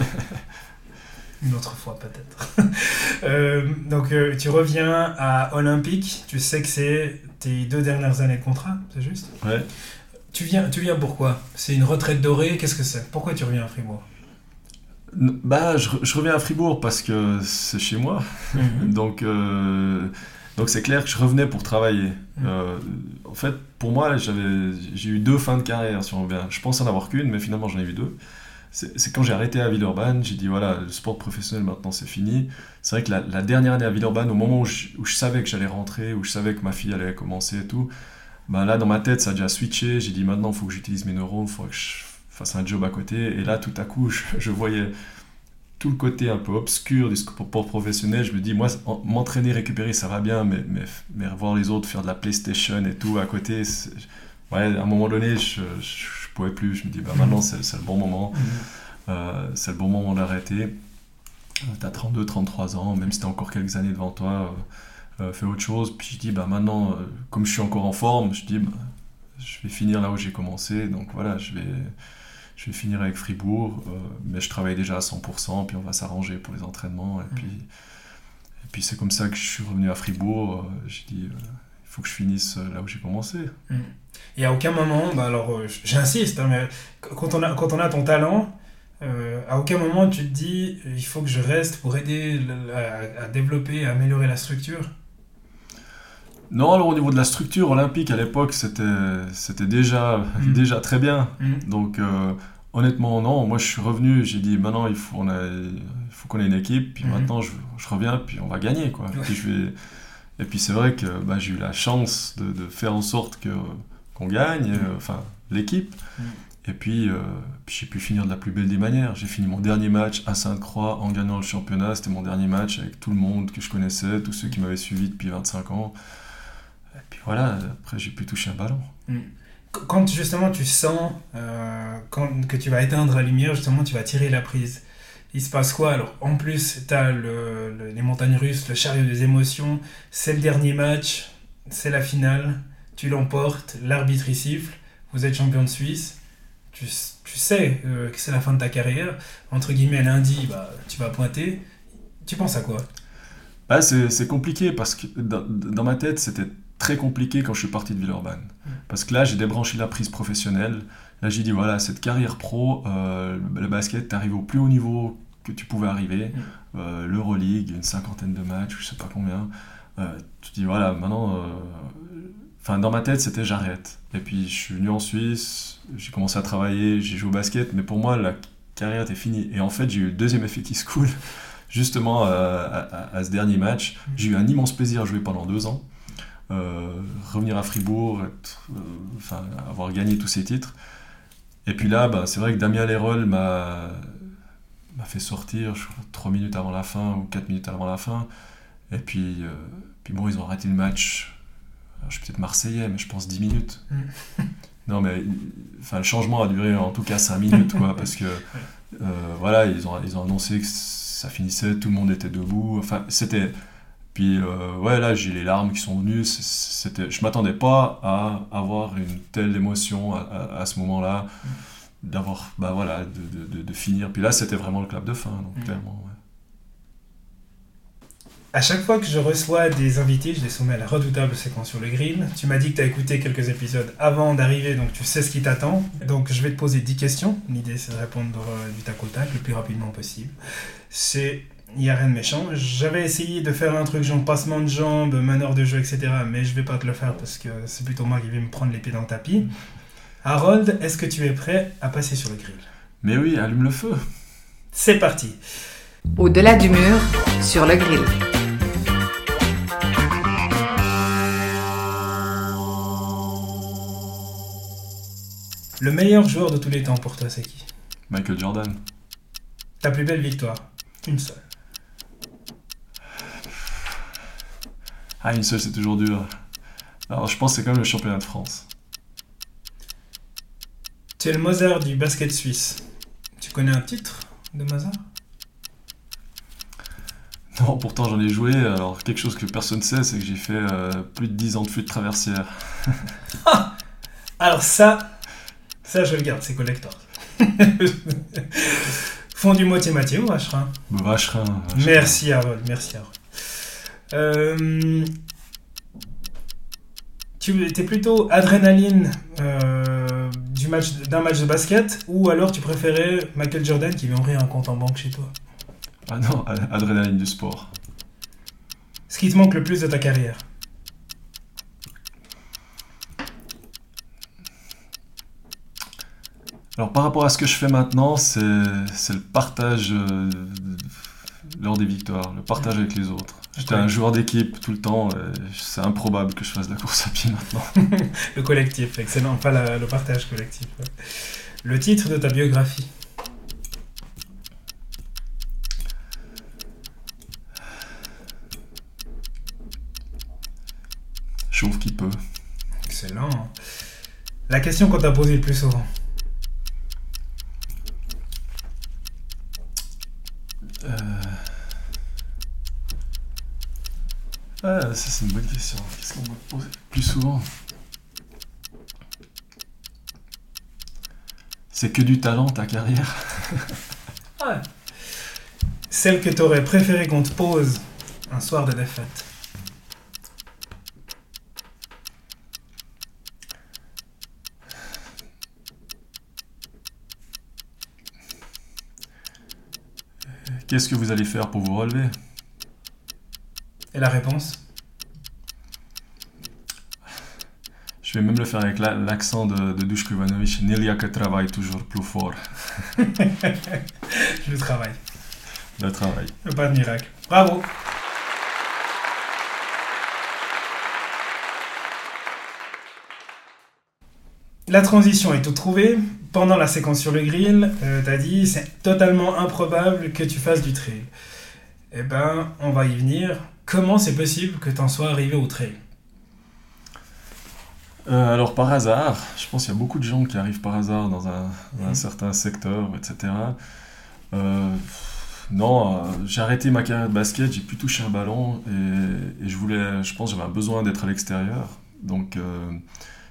Une autre fois peut-être. Euh, donc euh, tu reviens à Olympique, tu sais que c'est tes deux dernières années de contrat, c'est juste Ouais. tu viens, tu viens pourquoi C'est une retraite dorée, qu'est-ce que c'est? Pourquoi tu reviens à Fribourg? Bah, je, re- je reviens à Fribourg parce que c'est chez moi. Donc, euh, donc c'est clair que je revenais pour travailler. Mhm. Euh, en fait, pour moi, j'ai eu deux fins de carrière, si on revient. Je pense en avoir qu'une, mais finalement, j'en ai eu deux. C'est quand j'ai arrêté à Villeurbanne, j'ai dit voilà, le sport professionnel maintenant c'est fini. C'est vrai que la, dernière année à Villeurbanne, au moment où je, savais que j'allais rentrer, où je savais que ma fille allait commencer et tout, bah là, dans ma tête, ça a déjà switché. J'ai dit maintenant, il faut que j'utilise mes neurones, il faut que je fasse un job à côté. Et là, tout à coup, je, voyais tout le côté un peu obscur du sport professionnel. Je me dis, moi, m'entraîner, récupérer, ça va bien, mais, mais, voir les autres faire de la PlayStation et tout à côté, ouais, à un moment donné, je, pouvais plus. Je me dis, bah, maintenant, c'est le bon moment. Mhm. Euh, c'est le bon moment d'arrêter. Euh, tu as 32, 33 ans, même si tu as encore quelques années devant toi. Euh, fais autre chose. Puis je dis, bah maintenant, euh, comme je suis encore en forme, je dis, bah, je vais finir là où j'ai commencé. Donc voilà, je vais, je vais finir avec Fribourg, euh, mais je travaille déjà à 100%, puis on va s'arranger pour les entraînements. Et mmh. puis, et puis c'est comme ça que je suis revenu à Fribourg. j'ai dit, faut que je finisse là où j'ai commencé. Mmh. Et à aucun moment, bah alors j'insiste, hein, mais quand on, a, quand on a ton talent, à aucun moment tu te dis il faut que je reste pour aider à, à développer, à améliorer la structure? Non, alors au niveau de la structure olympique à l'époque, c'était, déjà, mm. déjà très bien. Mm. Donc euh, honnêtement, non, moi je suis revenu, j'ai dit maintenant il faut, on a, il faut qu'on ait une équipe, puis mm. maintenant je, je, reviens, puis on va gagner. Quoi. Puis je vais... Et puis c'est vrai que bah, j'ai eu la chance de, de, faire en sorte que, qu'on gagne, euh, enfin l'équipe. Et puis, euh, puis j'ai pu finir de la plus belle des manières. J'ai fini mon dernier match à Sainte-Croix en gagnant le championnat. C'était mon dernier match avec tout le monde que je connaissais, tous ceux qui m'avaient suivi depuis 25 ans voilà, après j'ai pu toucher un ballon. Mm. Quand justement tu sens euh, quand, que tu vas éteindre la lumière, justement tu vas tirer la prise, il se passe quoi Alors en plus, tu as les montagnes russes, le chariot des émotions, c'est le dernier match, c'est la finale, tu l'emportes, l'arbitre y siffle, vous êtes champion de Suisse, tu, tu sais euh, que c'est la fin de ta carrière, entre guillemets lundi, bah, tu vas pointer, tu penses à quoi bah, C'est compliqué parce que dans, dans ma tête c'était très compliqué quand je suis parti de Villeurbanne. Parce que là, j'ai débranché la prise professionnelle. Là, j'ai dit, voilà, cette carrière pro, euh, le basket, tu arrives au plus haut niveau que tu pouvais arriver. Mm. Euh, L'Euroleague, une cinquantaine de matchs, je sais pas combien. Euh, tu dis, voilà, maintenant... Euh, enfin, dans ma tête, c'était j'arrête. Et puis, je suis venu en Suisse, j'ai commencé à travailler, j'ai joué au basket, mais pour moi, la carrière était finie. Et en fait, j'ai eu le deuxième FT School, justement, à, ce dernier match. Mm. J'ai eu un immense plaisir à jouer pendant deux ans. Euh, revenir à Fribourg, euh, avoir gagné tous ces titres. Et puis là, bah, c'est vrai que Damien Lérol m'a fait sortir, je crois, 3 minutes avant la fin ou 4 minutes avant la fin. Et puis, euh, puis bon, ils ont arrêté le match. je suis peut-être marseillais, mais je pense 10 minutes. Mm. non, mais enfin, le changement a duré en tout cas 5 minutes, quoi, parce que voilà, ils ont, ils ont annoncé que ça finissait, tout le monde était debout. Enfin, c'était puis euh, ouais, là j'ai les larmes qui sont venues. C'était, je m'attendais pas à avoir une telle émotion à, ce moment-là, d'avoir, bah voilà, de, de, de, finir. Puis là c'était vraiment le clap de fin, donc mm. clairement. Ouais. À chaque fois que je reçois des invités, je les soumets à la redoutable séquence sur le grill. Tu m'as dit que tu as écouté quelques épisodes avant d'arriver, donc tu sais ce qui t'attend. Donc je vais te poser 10 questions. L'idée c'est de répondre euh, du tac au tac le plus rapidement possible. C'est il n'y a rien de méchant. J'avais essayé de faire un truc genre passement de jambes, meneur de jeu, etc. Mais je vais pas te le faire parce que c'est plutôt moi qui vais me prendre les pieds dans le tapis. Harold, est-ce que tu es prêt à passer sur le grill? Mais oui, allume le feu. C'est parti. Au-delà du mur, sur le grill. Le meilleur joueur de tous les temps pour toi, c'est qui? Michael Jordan. Ta plus belle victoire Une seule. Ah, une seule, c'est toujours dur. Alors, je pense que c'est quand même le championnat de France. Tu es le Mozart du basket suisse. Tu connais un titre de Mozart? Non, pourtant j'en ai joué. Alors, quelque chose que personne ne sait, c'est que j'ai fait euh, plus de 10 ans de flûte traversière. alors, ça, ça, je le garde, c'est collector. Fond du moitié-moitié ou vacherin Vacherin. Merci Harold, merci Harold. Euh, tu étais plutôt adrénaline euh, du match d'un match de basket ou alors tu préférais Michael Jordan qui vient ouvrir un compte en banque chez toi? Ah non, adrénaline du sport. Ce qui te manque le plus de ta carrière? Alors par rapport à ce que je fais maintenant, c'est le partage euh, lors des victoires, le partage avec les autres. J'étais un joueur d'équipe tout le temps, c'est improbable que je fasse de la course à pied maintenant. le collectif, excellent, pas le partage collectif. Le titre de ta biographie Chauve qui peut. Excellent. La question qu'on t'a posée le plus souvent Ah, ça c'est une bonne question. Qu'est-ce qu'on me pose plus souvent C'est que du talent ta carrière Ouais. Celle que t'aurais préféré qu'on te pose un soir de défaite Qu'est-ce que vous allez faire pour vous relever? Et la réponse? Je vais même le faire avec l'accent de, de Dushko Ivanovic. que travaille toujours plus fort. le travail. Le travail. Pas de miracle. Bravo. La transition est tout trouvée. Pendant la séquence sur le grill, euh, t'as dit c'est totalement improbable que tu fasses du trail. Eh ben, on va y venir. Comment c'est possible que tu en sois arrivé au trail? Euh, alors par hasard, je pense qu'il y a beaucoup de gens qui arrivent par hasard dans un, mhm. certain secteur, etc. Euh, non, euh, j'ai arrêté ma carrière de basket, j'ai pu toucher un ballon et, je voulais, je pense, j'avais un besoin d'être à l'extérieur. Donc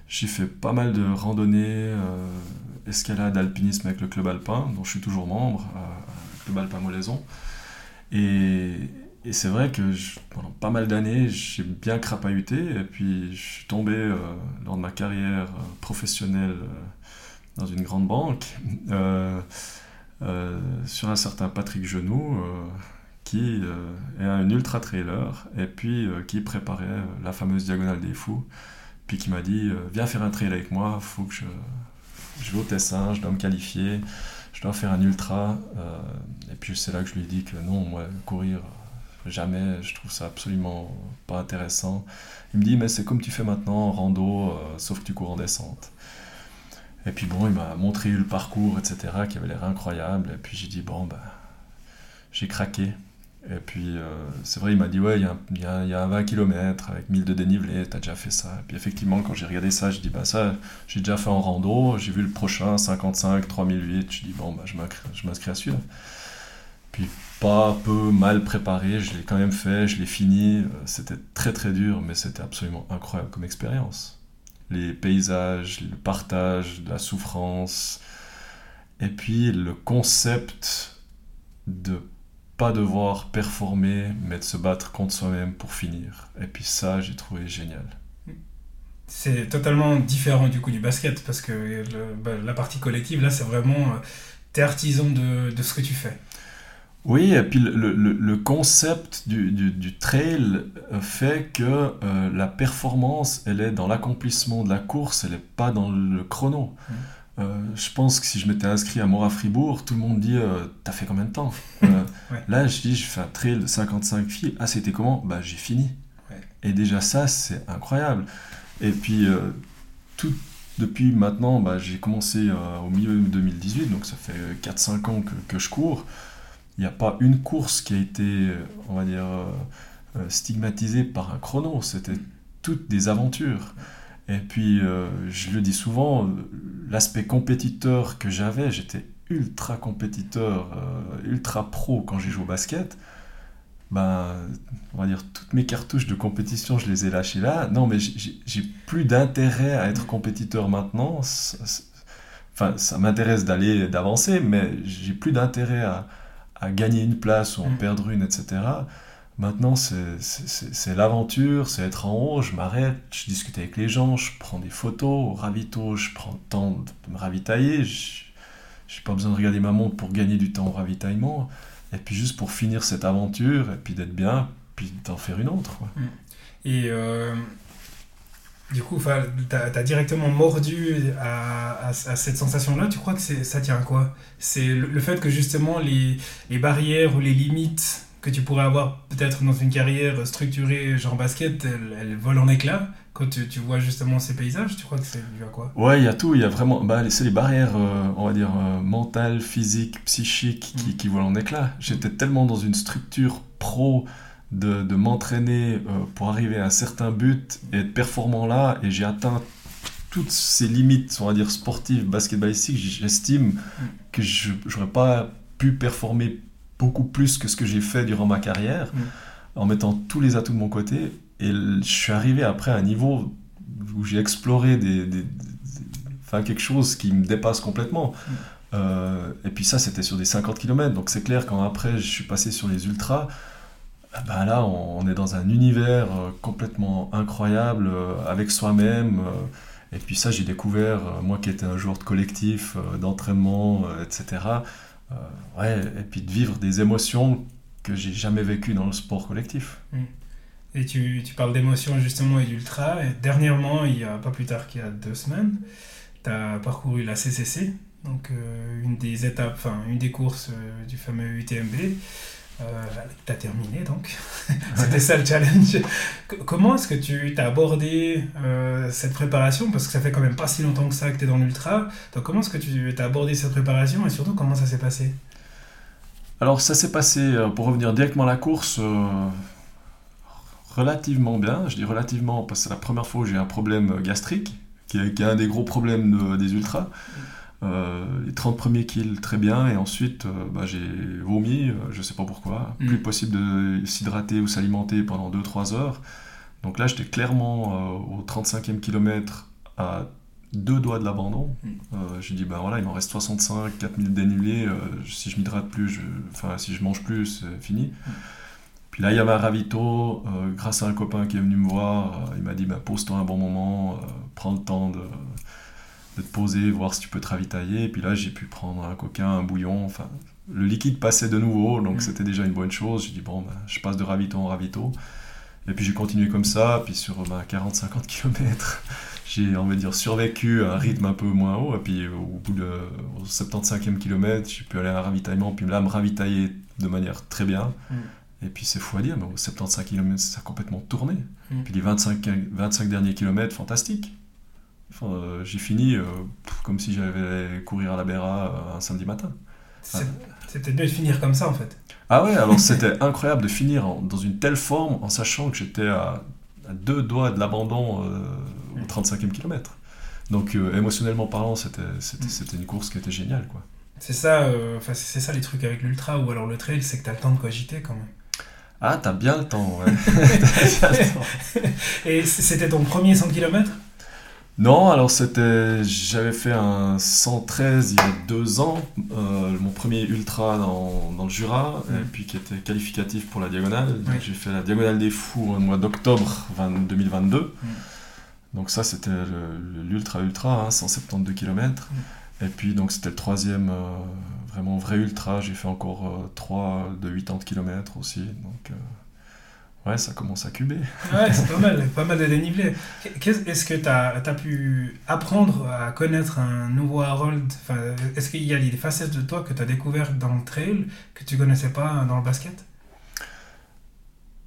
j'ai fait pas mal de randonnées, escalade, alpinisme avec le club alpin, dont je suis toujours membre, le club alpin Molaison. Et, et c'est vrai que pendant pas mal d'années, j'ai bien crapahuté. Et puis, je suis tombé euh, lors de ma carrière euh, professionnelle euh, dans une grande banque sur un certain Patrick Genoux qui est un ultra trailer et puis qui préparait la fameuse diagonale des fous. Puis qui m'a dit Viens faire un trail avec moi, faut que je, je vais au Tessin, je dois me qualifier, je dois faire un ultra. et puis c'est là que je lui ai dit que non, moi, courir Jamais, je trouve ça absolument pas intéressant. Il me dit, mais c'est comme tu fais maintenant en rando, euh, sauf que tu cours en descente. Et puis bon, il m'a montré le parcours, etc., qui avait l'air incroyable. Et puis j'ai dit, bon, ben, j'ai craqué. Et puis euh, c'est vrai, il m'a dit, ouais, il y, a, y, a 20 km avec 1000 de dénivelé, t'as déjà fait ça. Et puis effectivement, quand j'ai regardé ça, je dis, bah ça, j'ai déjà fait en rando, j'ai vu le prochain, 55, 3008, je dis, bon, bah, je m'inscris à celui-là. Puis pas peu mal préparé, je l'ai quand même fait, je l'ai fini. C'était très très dur, mais c'était absolument incroyable comme expérience. Les paysages, le partage, la souffrance, et puis le concept de pas devoir performer, mais de se battre contre soi-même pour finir. Et puis ça, j'ai trouvé génial. C'est totalement différent du coup du basket, parce que bah, la partie collective, là, c'est vraiment... Euh, t'es artisan de ce que tu fais. Oui, et puis le, concept du, trail fait que euh, la performance, elle est dans l'accomplissement de la course, elle n'est pas dans le chrono. Mmh. Euh, je pense que si je m'étais inscrit à Mora Fribourg, tout le monde dit euh, T'as fait combien de temps? Là, je dis Je fais un trail de 55 filles. Ah, c'était comment? Bah, j'ai fini. Et déjà, ça, c'est incroyable. Et puis, tout, depuis maintenant, bah, j'ai commencé au milieu de 2018, donc ça fait 4-5 ans que, que je cours n'y a pas une course qui a été, on va dire, euh, euh, stigmatisée par un chrono. C'était toutes des aventures. Et puis, euh, je le dis souvent, l'aspect compétiteur que j'avais, j'étais ultra compétiteur, ultra pro quand j'ai joué au basket. Ben, on va dire, toutes mes cartouches de compétition, je les ai lâchées là. Non, mais j'ai plus d'intérêt à être compétiteur maintenant. Enfin, ça m'intéresse d'aller, d'avancer, mais j'ai plus d'intérêt à, à gagner une place ou en mm. perdre une, etc. Maintenant, c'est l'aventure, c'est être en haut, je m'arrête, je discute avec les gens, je prends des photos, au ravito, je prends le temps de me ravitailler, je n'ai pas besoin de regarder ma montre pour gagner du temps au ravitaillement, et puis juste pour finir cette aventure, et puis d'être bien, puis d'en faire une autre. Et euh, du coup, tu as, directement mordu à, cette sensation-là. Tu crois que ça tient à quoi? C'est le, fait que justement les, barrières ou les limites que tu pourrais avoir peut-être dans une carrière structurée, genre basket, elle, elle vole en éclats quand tu, tu vois justement ces paysages Tu crois que c'est dû à quoi? Ouais, il y a tout. Il y a vraiment. Bah, c'est les barrières, euh, on va dire, euh, mentales, physiques, psychiques qui, Mm. qui volent en éclats. J'étais tellement dans une structure pro de, de m'entraîner euh, pour arriver à un certain but et être performant là. Et j'ai atteint toutes ces limites, on va dire, sportives, basketballistiques. J'estime que je n'aurais pas pu performer beaucoup plus que ce que j'ai fait durant ma carrière Mm. en mettant tous les atouts de mon côté. Et je suis arrivé après à un niveau où j'ai exploré des, des- des- enfin, quelque chose qui me dépasse complètement. Euh, et puis ça, c'était sur des 50 km. Donc c'est clair, quand après je suis passé sur les ultras, ah ben là, on, est dans un univers euh, complètement incroyable, euh, avec soi-même. euh, et puis ça, j'ai découvert, moi qui étais un joueur de collectif, d'entraînement, etc. ouais, et puis de vivre des émotions que j'ai jamais vécues dans le sport collectif. Et tu, tu parles d'émotions justement et d'ultra. Dernièrement, il y a pas plus tard qu'il y a deux semaines, tu as parcouru la CCC, donc une des étapes, enfin une des courses du fameux UTMB. Euh, tu as terminé donc. C'était ça le challenge. Comment est-ce que tu as abordé euh, cette préparation? Parce que ça fait quand même pas si longtemps que ça que tu es dans l'ultra. Donc comment est-ce que tu as abordé cette préparation et surtout comment ça s'est passé? Alors ça s'est passé, euh, pour revenir directement à la course, euh, relativement bien. Je dis relativement parce que c'est la première fois où j'ai un problème gastrique, qui est, qui est un des gros problèmes de- des ultras. Euh, les 30 premiers kills, très bien, et ensuite euh, bah, j'ai vomi, euh, je sais pas pourquoi. Mm. Plus possible de s'hydrater ou s'alimenter pendant 2-3 heures. Donc là, j'étais clairement euh, au 35e kilomètre à deux doigts de l'abandon. Mm. J'ai dit, ben voilà, il m'en reste 65, 4000 dénivelés. si je m'hydrate plus, je... enfin, si je mange plus, c'est fini. Puis là, il y avait un ravito. grâce à un copain qui est venu me voir, il m'a dit, ben, pose-toi un bon moment, prends le temps de, de te poser, voir si tu peux te ravitailler. Et puis là, j'ai pu prendre un coquin, un bouillon. Enfin, le liquide passait de nouveau, donc Mm. c'était déjà une bonne chose. J'ai dit, bon, ben, je passe de ravito en ravito. Et puis j'ai continué comme ça, puis sur ben, 40-50 km, j'ai, on va dire, survécu à un rythme un peu moins haut. Et puis au bout de au 75e kilomètre, j'ai pu aller à un ravitaillement, puis là, me ravitailler de manière très bien. Mm. Et puis c'est fou à dire, mais au 75 km, ça a complètement tourné. Mm. Puis les 25, 25 derniers kilomètres, fantastique. Enfin, euh, j'ai fini euh, comme si j'allais courir à la Béra euh, un samedi matin. C'est peut-être mieux de finir comme ça en fait. Ah ouais, alors c'était incroyable de finir en- dans une telle forme en sachant que j'étais à, à deux doigts de l'abandon au 35e kilomètre. Donc émotionnellement parlant, c'était Mm. c'était une course qui était géniale. Quoi. C'est ça, enfin, c'est ça les trucs avec l'ultra ou alors le trail, c'est que t'as le temps de cogiter quand même. Ah, t'as bien le temps, ouais. Bien le temps. Et c'était ton premier 100 km Non, alors c'était, j'avais fait un 113 il y a deux ans, euh, mon premier ultra dans, dans le Jura, Mm. et puis qui était qualificatif pour la diagonale. Oui. J'ai fait la diagonale des fous au mois d'octobre 20 2022. Donc ça c'était l'ultra ultra, hein, 172 km. Et puis donc c'était le troisième euh, vraiment vrai ultra. J'ai fait encore euh, trois de 80 km aussi. Donc euh, ouais, ça commence à cuber. Ouais, c'est pas mal, pas mal de dénivelé. Est-ce que tu as, pu apprendre à connaître un nouveau Harold? Enfin, Est-ce qu'il y a des facettes de toi que tu as découvertes dans le trail que tu connaissais pas dans le basket?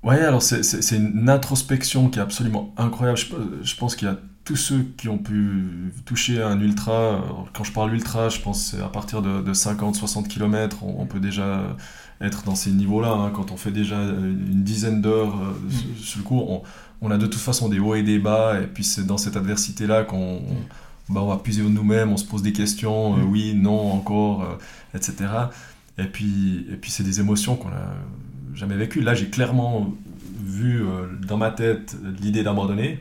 Ouais, alors c'est- une introspection qui est absolument incroyable. Je, je pense qu'il y a tous ceux qui ont pu toucher un ultra. Quand je parle ultra, je pense à partir de, de 50-60 km, on, on peut déjà être dans ces niveaux-là. hein. Quand on fait déjà une dizaine d'heures euh, sur- sur le cours, on, on a de toute façon des hauts et des bas. Et puis c'est dans cette adversité-là qu'on on- bah, on va puiser nous-mêmes, on se pose des questions, euh, Mm. oui, non, encore, euh, etc. Et puis, et puis c'est des émotions qu'on a jamais vécues. Là, j'ai clairement vu euh, dans ma tête l'idée d'abandonner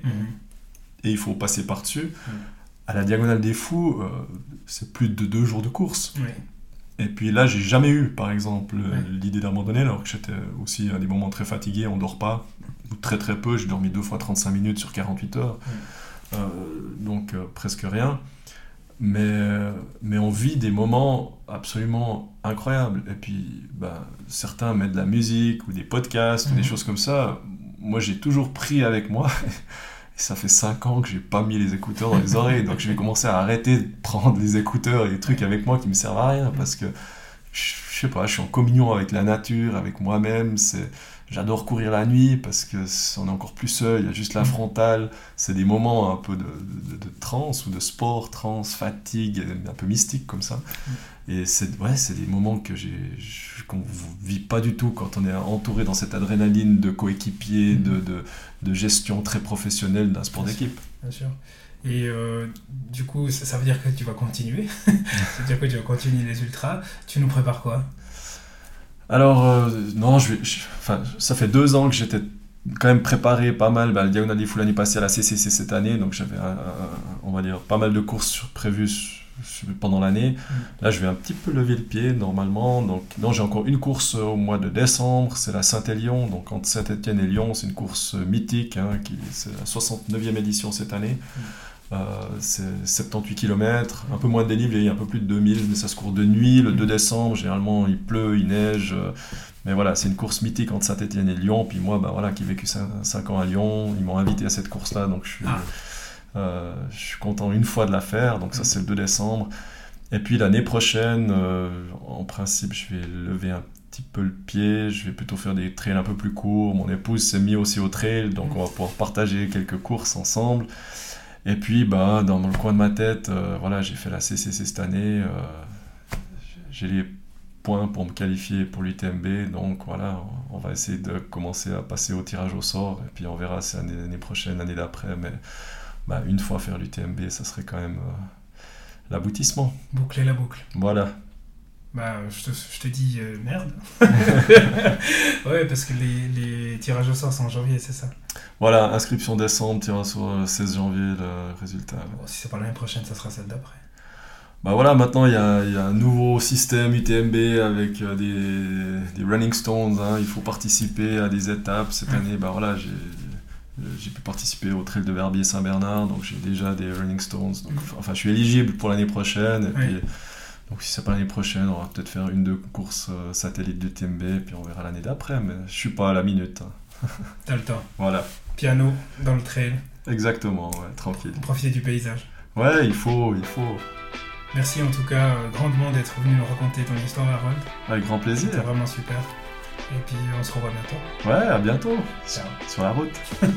et il faut passer par-dessus. À la Diagonale des Fous, euh, c'est plus de deux jours de course. Et puis là, j'ai jamais eu, par exemple, Ouais. l'idée d'abandonner, alors que j'étais aussi à des moments très fatigué, on dort pas, ou très très peu, j'ai dormi deux fois 35 minutes sur 48 heures, Euh, donc euh, presque rien. Mais, mais on vit des moments absolument incroyables. Et puis, bah, certains mettent de la musique ou des podcasts ou des choses comme ça. Moi, j'ai toujours pris avec moi. Ça fait 5 ans que j'ai pas mis les écouteurs dans les oreilles. Donc, je vais commencer à arrêter de prendre les écouteurs et les trucs avec moi qui me servent à rien. Parce que je, je sais pas, je suis en communion avec la nature, avec moi-même. C'est, j'adore courir la nuit parce que on est encore plus seul. Il y a juste la frontale. C'est des moments un peu de, de, transe ou de sport, transe, fatigue, un peu mystique comme ça. Et c'est ouais, des moments que j'ai qu'on vit pas du tout quand on est entouré dans cette adrénaline de coéquipiers, de, de gestion très professionnelle d'un sport d'équipe. Bien sûr. Et euh, du coup, ça, ça veut dire que tu vas continuer. ça veut dire que tu vas continuer les ultras. Tu nous prépares quoi? Alors, euh, non, je je- enfin, ça fait deux ans que j'étais quand même préparé pas mal. Bah, le Diagonal des Fous l'année passée à la CCC cette année, donc j'avais, on va dire, pas mal de courses prévues pendant l'année. Là, je vais un petit peu lever le pied normalement. Donc, non, j'ai encore une course au mois de décembre, c'est la Saint-Élion. Donc, entre Saint-Étienne et Lyon, c'est une course mythique, hein, qui, c'est la 69e édition cette année. Euh, c'est 78 km, un peu moins de dénivelé, un peu plus de 2000, mais ça se court de nuit, le 2 décembre, généralement il pleut, il neige, mais voilà, c'est une course mythique entre Saint-Etienne et Lyon, puis moi, bah, voilà, qui ai vécu 5 ans à Lyon, ils m'ont invité à cette course-là, donc je Ah. Euh, je suis content une fois de la faire, donc ça c'est le 2 décembre. Et puis l'année prochaine, euh, en principe, je vais lever un petit peu le pied, je vais plutôt faire des trails un peu plus courts. Mon épouse s'est mise aussi au trail, donc on va pouvoir partager quelques courses ensemble. Et puis, bah, dans le coin de ma tête, euh, voilà, j'ai fait la CCC cette année. j'ai les points pour me qualifier pour l'UTMB, donc voilà, on va essayer de commencer à passer au tirage au sort, et puis on verra si l'année l'année prochaine, l'année d'après, mais bah, une fois faire l'UTMB, ça serait quand même euh, l'aboutissement. Boucler la boucle. Voilà. Bah, je te, je te dis euh, merde. ouais, parce que les, les tirages au sort sont en janvier, c'est ça. Voilà, inscription décembre, tirage au sort le 16 janvier, le résultat. Bon, si c'est pas l'année prochaine, ça sera celle d'après. Bah voilà, maintenant il y a, il y a un nouveau système UTMB avec euh, des, des running stones. hein. Il faut participer à des étapes. Cette année, bah voilà, j'ai j'ai pu participer au trail de Verbier Saint-Bernard, donc j'ai déjà des running stones. Donc, enfin, je suis éligible pour l'année prochaine. Et puis, donc si c'est pas l'année prochaine, on va peut-être faire une deux courses euh, satellites d'UTMB, et puis on verra l'année d'après. Mais je suis pas à la minute. hein. T'as le temps. Voilà, Piano dans le trail, exactement, ouais, tranquille. profiter du paysage. Ouais, il faut, il faut. Merci en tout cas euh, grandement d'être venu nous raconter ton histoire, Harold. Avec grand plaisir. C'était vraiment super. Et puis on se revoit bientôt. Ouais, à bientôt. Ciao. Sur la route.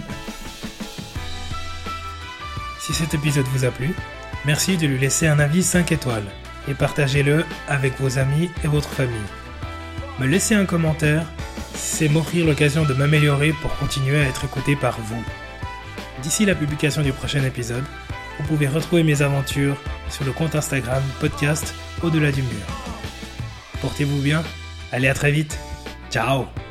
Si cet épisode vous a plu, merci de lui laisser un avis 5 étoiles et partagez-le avec vos amis et votre famille. Me laisser un commentaire, c'est m'offrir l'occasion de m'améliorer pour continuer à être écouté par vous. D'ici la publication du prochain épisode, vous pouvez retrouver mes aventures sur le compte Instagram podcast Au-delà du mur. Portez-vous bien, allez à très vite, Chao.